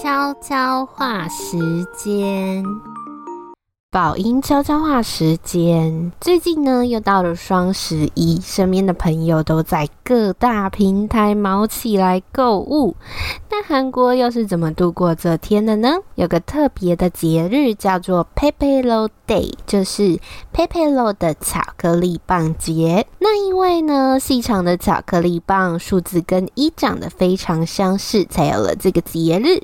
悄悄话时间，宝音悄悄话时间。最近呢，又到了双十一，身边的朋友都在各大平台卯起来购物。那韩国又是怎么度过这天的呢？有个特别的节日叫做 Pepero Day，就是 Pepero 的巧克力棒节。那因为呢，细长的巧克力棒数字跟一长得非常相似，才有了这个节日。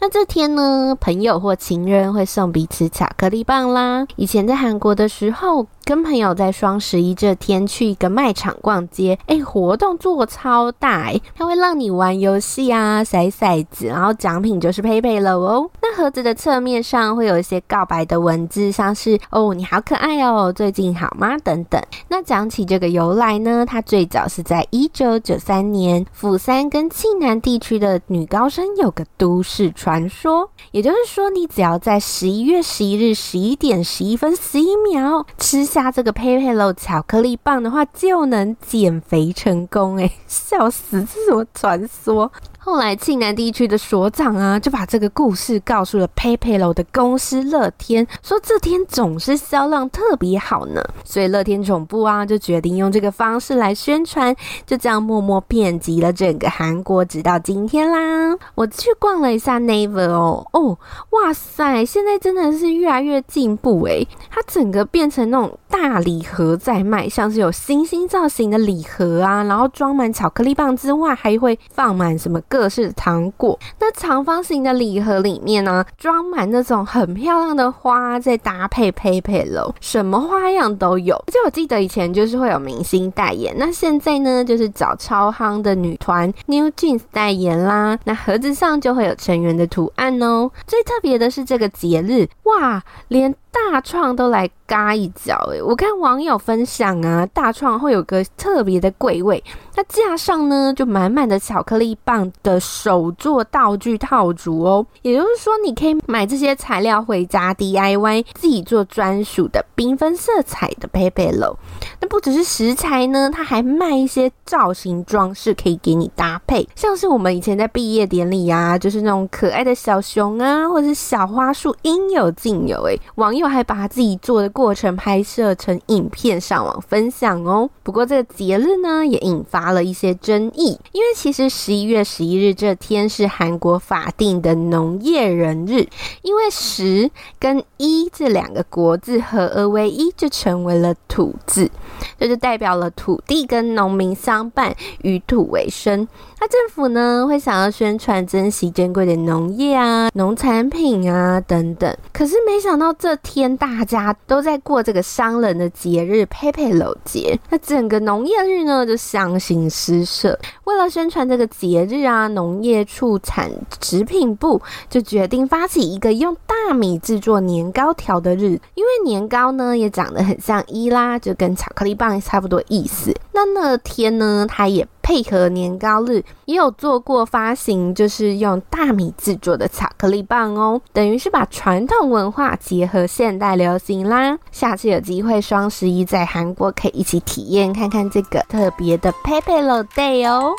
那这天呢，朋友或情人会送彼此巧克力棒啦。以前在韩国的时候，跟朋友在双十一这天去一个卖场逛街，哎，活动做超大哎，它会让你玩游戏啊，骰骰子，然后奖品就是佩佩了哦。盒子的侧面上会有一些告白的文字，像是哦你好可爱哦，最近好吗？等等。那讲起这个由来呢，它最早是在一九九三年，釜山跟庆南地区的女高生有个都市传说，也就是说，你只要在十一月十一日十一点十一分十一秒吃。下这个 PayPay 巧克力棒的话，就能减肥成功诶，笑死！这是什么传说？后来庆南地区的所长啊，就把这个故事告诉了 PayPal 的公司乐天，说这天总是销量特别好呢。所以乐天总部啊，就决定用这个方式来宣传，就这样默默遍及了整个韩国，直到今天啦。我去逛了一下 Naver 哦，哦，哇塞，现在真的是越来越进步诶，它整个变成那种大礼盒在卖，像是有星星造型的礼盒啊，然后装满巧克力棒之外，还会放满什么各式糖果，那长方形的礼盒里面呢，装满那种很漂亮的花，再搭配 PayPay 什么花样都有。而且我记得以前就是会有明星代言，那现在呢，就是找超夯的女团 New Jeans 代言啦。那盒子上就会有成员的图案哦。最特别的是这个节日，哇，连大创都来嘎一脚诶，我看网友分享啊，大创会有个特别的柜位，那架上呢就满满的巧克力棒的手作道具套组哦，也就是说你可以买这些材料回家 DIY，自己做专属的缤纷色彩的 PayPay。那不只是食材呢，它还卖一些造型装饰，可以给你搭配，像是我们以前在毕业典礼啊，就是那种可爱的小熊啊，或者是小花束，应有尽有诶，网友。还把自己做的过程拍摄成影片上网分享哦。不过这个节日呢，也引发了一些争议，因为其实十一月十一日这天是韩国法定的农业人日，因为十跟一这两个国字合而为一，就成为了土字，这就代表了土地跟农民相伴，与土为生。那政府呢，会想要宣传珍惜珍贵的农业啊、农产品啊等等，可是没想到这天天大家都在过这个商人的节日 PayPay 节，那整个农业日呢就相形失色。为了宣传这个节日啊，农业畜产食品部就决定发起一个用大米制作年糕条的日，因为年糕呢也长得很像伊拉，就跟巧克力棒差不多意思。那那天呢，它也。配合年糕日，也有做过发行，就是用大米制作的巧克力棒哦，等于是把传统文化结合现代流行啦。下次有机会双十一在韩国可以一起体验看看这个特别的 PayPay Day 哦。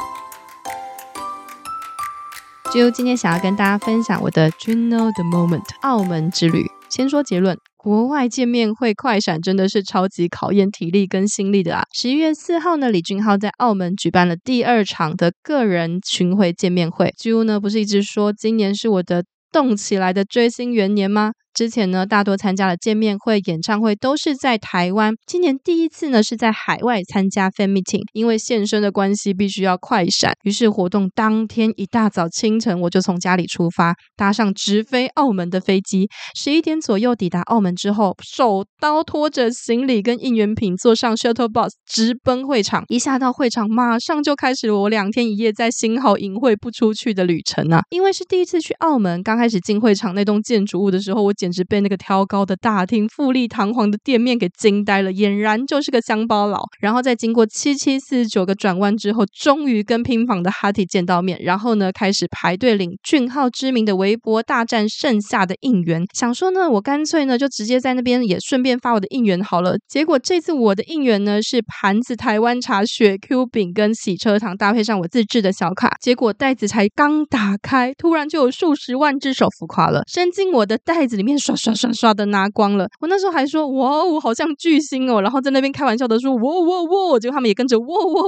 就今天想要跟大家分享我的 Juno the Moment 澳门之旅。先说结论。国外见面会快闪真的是超级考验体力跟心力的啊！十一月四号呢，李俊浩在澳门举办了第二场的个人巡回见面会。Ju 呢，不是一直说今年是我的动起来的追星元年吗？之前呢，大多参加了见面会、演唱会都是在台湾。今年第一次呢，是在海外参加 fan meeting，因为现身的关系，必须要快闪。于是活动当天一大早清晨，我就从家里出发，搭上直飞澳门的飞机。十一点左右抵达澳门之后，手刀拖着行李跟应援品，坐上 shuttle bus 直奔会场。一下到会场，马上就开始了我两天一夜在星豪隐晦不出去的旅程啊！因为是第一次去澳门，刚开始进会场那栋建筑物的时候，我简简直被那个挑高的大厅、富丽堂皇的店面给惊呆了，俨然就是个乡巴佬。然后在经过七七四十九个转弯之后，终于跟拼房的哈提见到面，然后呢，开始排队领俊浩知名的微博大战剩下的应援。想说呢，我干脆呢就直接在那边也顺便发我的应援好了。结果这次我的应援呢是盘子台湾茶、雪 Q 饼跟洗车糖，搭配上我自制的小卡。结果袋子才刚打开，突然就有数十万只手浮夸了，伸进我的袋子里面刷刷刷刷的拿光了。我那时候还说哇，我好像巨星哦，然后在那边开玩笑的说哇哇哇，结果他们也跟着哇哇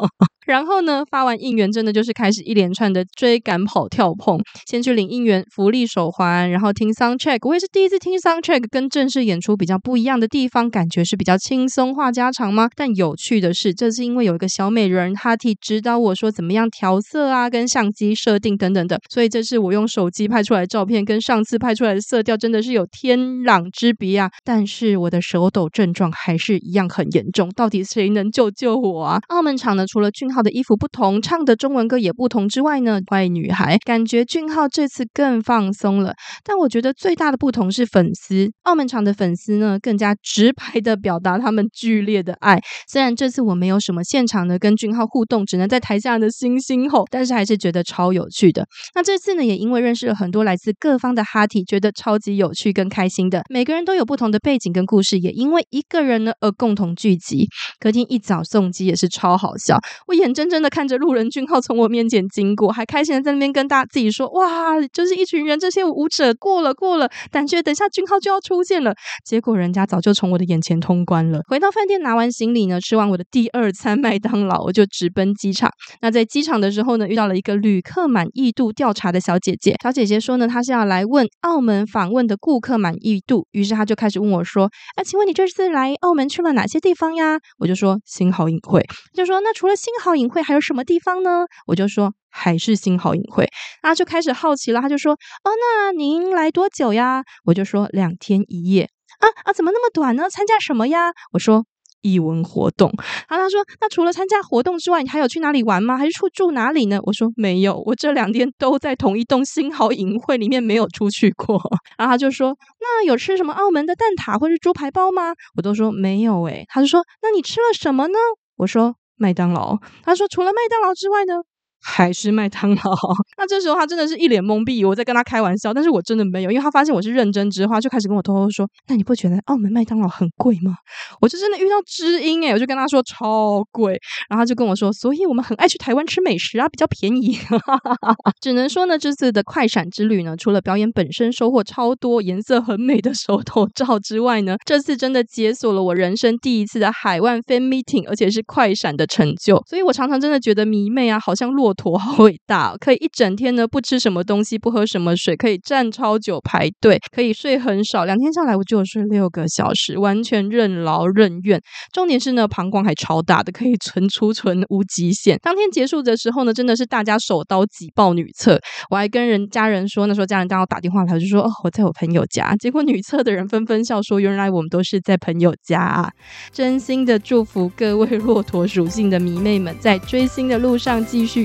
哇。然后呢，发完应援，真的就是开始一连串的追赶、跑、跳、碰。先去领应援福利手环，然后听 sound check。我也是第一次听 sound check，跟正式演出比较不一样的地方，感觉是比较轻松话家常吗？但有趣的是，这是因为有一个小美人哈提指导我说怎么样调色啊，跟相机设定等等的。所以这是我用手机拍出来的照片，跟上次拍出来的色调真的是有天壤之别啊！但是我的手抖症状还是一样很严重，到底谁能救救我啊？澳门场呢，除了俊浩昊的衣服不同，唱的中文歌也不同之外呢，坏女孩感觉俊浩这次更放松了。但我觉得最大的不同是粉丝，澳门场的粉丝呢更加直白的表达他们剧烈的爱。虽然这次我没有什么现场的跟俊浩互动，只能在台下的星星吼，但是还是觉得超有趣的。那这次呢，也因为认识了很多来自各方的哈提，觉得超级有趣跟开心的。每个人都有不同的背景跟故事，也因为一个人呢而共同聚集。隔天一早送机也是超好笑，我也眼睁睁的。看着路人俊浩从我面前经过，还开心的在那边跟大家自己说：“哇，就是一群人，这些舞者过了过了，感觉等下俊浩就要出现了。”结果人家早就从我的眼前通关了。回到饭店拿完行李呢，吃完我的第二餐麦当劳，我就直奔机场。那在机场的时候呢，遇到了一个旅客满意度调查的小姐姐。小姐姐说呢，她是要来问澳门访问的顾客满意度，于是她就开始问我说：“啊，请问你这次来澳门去了哪些地方呀？”我就说：“幸好隐晦。”就说：“那除了幸好影会，还有？”什么地方呢？我就说还是星豪影会，他就开始好奇了，他就说：“哦，那您来多久呀？”我就说两天一夜。啊啊，怎么那么短呢？参加什么呀？我说艺文活动。然后他说：“那除了参加活动之外，你还有去哪里玩吗？还是住住哪里呢？”我说：“没有，我这两天都在同一栋星豪影会里面，没有出去过。”然后他就说：“那有吃什么澳门的蛋挞或是猪排包吗？”我都说没有诶。他就说：“那你吃了什么呢？”我说。麦当劳，他说除了麦当劳之外呢？还是麦当劳，那这时候他真的是一脸懵逼，我在跟他开玩笑，但是我真的没有，因为他发现我是认真之后，就开始跟我偷偷说：“那你不觉得澳门麦当劳很贵吗？”我就真的遇到知音诶，我就跟他说超贵，然后他就跟我说：“所以我们很爱去台湾吃美食啊，比较便宜。”只能说呢，这次的快闪之旅呢，除了表演本身收获超多、颜色很美的手头照之外呢，这次真的解锁了我人生第一次的海外 fan meeting，而且是快闪的成就。所以我常常真的觉得迷妹啊，好像骆驼好伟大，可以一整天呢不吃什么东西，不喝什么水，可以站超久排队，可以睡很少。两天下来，我就有睡六个小时，完全任劳任怨。重点是呢，膀胱还超大的，可以存储存无极限。当天结束的时候呢，真的是大家手刀挤爆女厕。我还跟人家人说，那时候家人刚好打电话来，我就说哦，我在我朋友家。结果女厕的人纷纷笑说，原来我们都是在朋友家啊。真心的祝福各位骆驼属性的迷妹们，在追星的路上继续